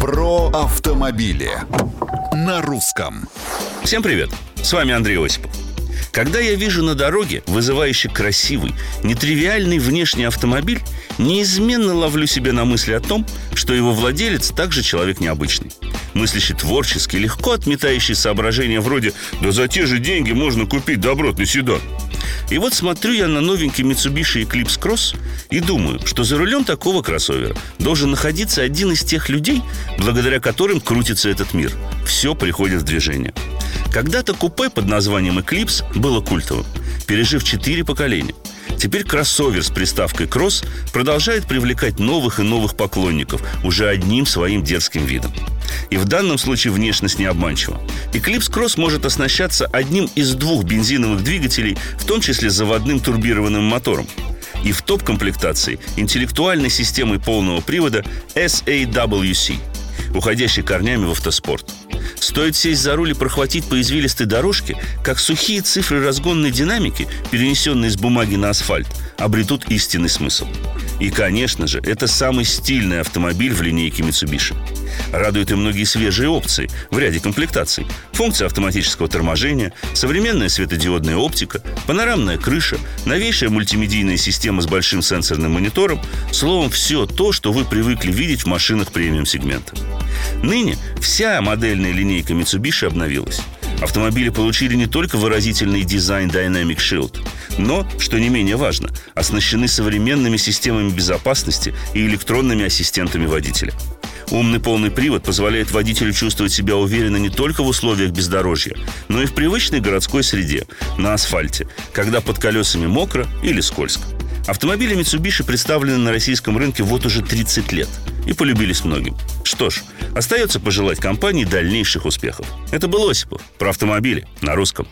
Про автомобили на русском. Всем привет! С вами Андрей Осипов. Когда я вижу на дороге вызывающий красивый, нетривиальный внешний автомобиль, неизменно ловлю себя на мысли о том, что его владелец также человек необычный. Мыслящий творчески, легко отметающий соображения вроде «Да за те же деньги можно купить добротный седан». И вот смотрю я на новенький Mitsubishi Eclipse Cross и думаю, что за рулем такого кроссовера должен находиться один из тех людей, благодаря которым крутится этот мир. Все приходит в движение. Когда-то купе под названием Eclipse было культовым, пережив четыре поколения. Теперь кроссовер с приставкой «кросс» продолжает привлекать новых и новых поклонников уже одним своим дерзким видом. И в данном случае внешность не обманчива. Eclipse Cross может оснащаться одним из двух бензиновых двигателей, в том числе заводным турбированным мотором. И в топ-комплектации интеллектуальной системой полного привода SAWC, уходящей корнями в автоспорт. Стоит сесть за руль и прохватить по извилистой дорожке, как сухие цифры разгонной динамики, перенесенные с бумаги на асфальт, обретут истинный смысл. И, конечно же, это самый стильный автомобиль в линейке Mitsubishi. Радуют и многие свежие опции в ряде комплектаций. Функция автоматического торможения, современная светодиодная оптика, панорамная крыша, новейшая мультимедийная система с большим сенсорным монитором. Словом, все то, что вы привыкли видеть в машинах премиум-сегмента. Ныне вся модельная линейка Mitsubishi обновилась. Автомобили получили не только выразительный дизайн Dynamic Shield, но, что не менее важно, оснащены современными системами безопасности и электронными ассистентами водителя. Умный полный привод позволяет водителю чувствовать себя уверенно не только в условиях бездорожья, но и в привычной городской среде, на асфальте, когда под колесами мокро или скользко. Автомобили Mitsubishi представлены на российском рынке вот уже 30 лет и полюбились многим. Что ж, остается пожелать компании дальнейших успехов. Это был Осипов про автомобили на русском.